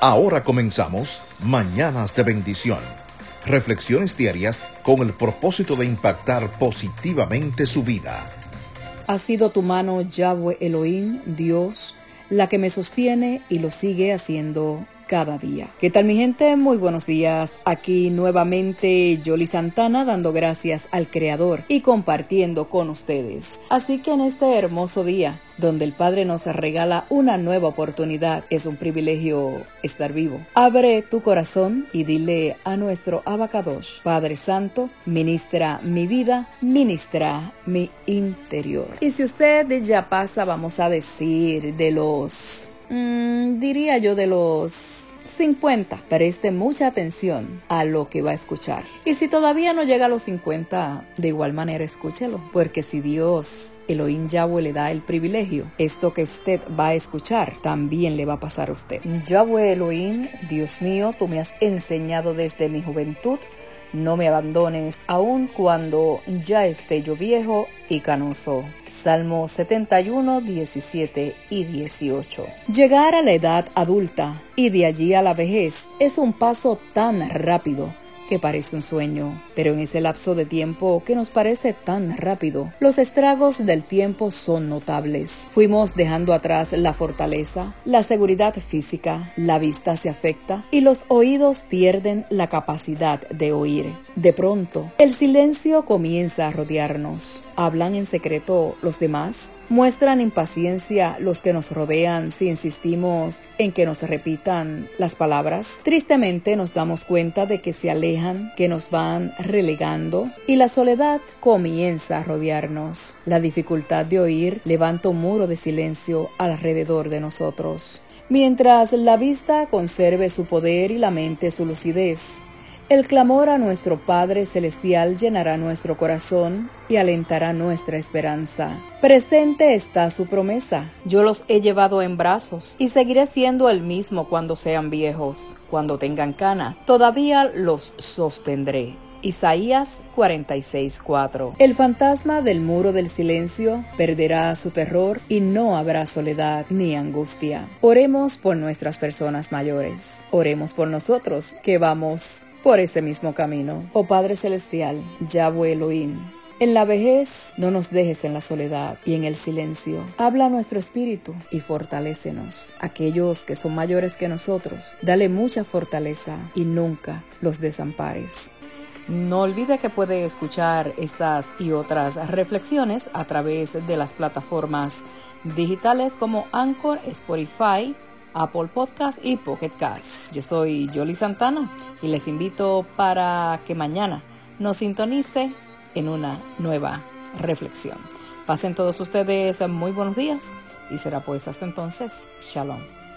Ahora comenzamos Mañanas de Bendición. Reflexiones diarias con el propósito de impactar positivamente su vida. Ha sido tu mano, Yahweh Elohim, Dios, la que me sostiene y lo sigue haciendo cada día. ¿Qué tal mi gente? Muy buenos días. Aquí nuevamente Jolly Santana dando gracias al Creador y compartiendo con ustedes. Así que en este hermoso día, donde el Padre nos regala una nueva oportunidad, es un privilegio estar vivo. Abre tu corazón y dile a nuestro Abacadosh, Padre Santo, ministra mi vida, ministra mi interior. Y si usted ya pasa, vamos a decir, de los Mm, diría yo de los 50. Preste mucha atención a lo que va a escuchar. Y si todavía no llega a los 50, de igual manera escúchelo, porque si Dios Elohim Yahweh le da el privilegio, esto que usted va a escuchar también le va a pasar a usted. Yahweh Elohim, Dios mío, tú me has enseñado desde mi juventud no me abandones aun cuando ya esté yo viejo y canoso. Salmo 71, 17 y 18. Llegar a la edad adulta y de allí a la vejez es un paso tan rápido que parece un sueño, pero en ese lapso de tiempo que nos parece tan rápido, los estragos del tiempo son notables. Fuimos dejando atrás la fortaleza, la seguridad física, la vista se afecta y los oídos pierden la capacidad de oír. De pronto, el silencio comienza a rodearnos. ¿Hablan en secreto los demás? ¿Muestran impaciencia los que nos rodean si insistimos en que nos repitan las palabras? Tristemente nos damos cuenta de que se alejan, que nos van relegando y la soledad comienza a rodearnos. La dificultad de oír levanta un muro de silencio alrededor de nosotros. Mientras la vista conserve su poder y la mente su lucidez, el clamor a nuestro Padre Celestial llenará nuestro corazón y alentará nuestra esperanza. Presente está su promesa. Yo los he llevado en brazos y seguiré siendo el mismo cuando sean viejos. Cuando tengan canas, todavía los sostendré. Isaías 46:4 El fantasma del muro del silencio perderá su terror y no habrá soledad ni angustia. Oremos por nuestras personas mayores. Oremos por nosotros que vamos por ese mismo camino. Oh Padre Celestial, Yahweh Elohim, en la vejez no nos dejes en la soledad y en el silencio. Habla a nuestro espíritu y fortalécenos. Aquellos que son mayores que nosotros, dale mucha fortaleza y nunca los desampares. No olvide que puede escuchar estas y otras reflexiones a través de las plataformas digitales como Anchor, Spotify, Apple Podcast y Pocket Cast. Yo soy Jolly Santana y les invito para que mañana nos sintonice en una nueva reflexión. Pasen todos ustedes muy buenos días y será pues hasta entonces. Shalom.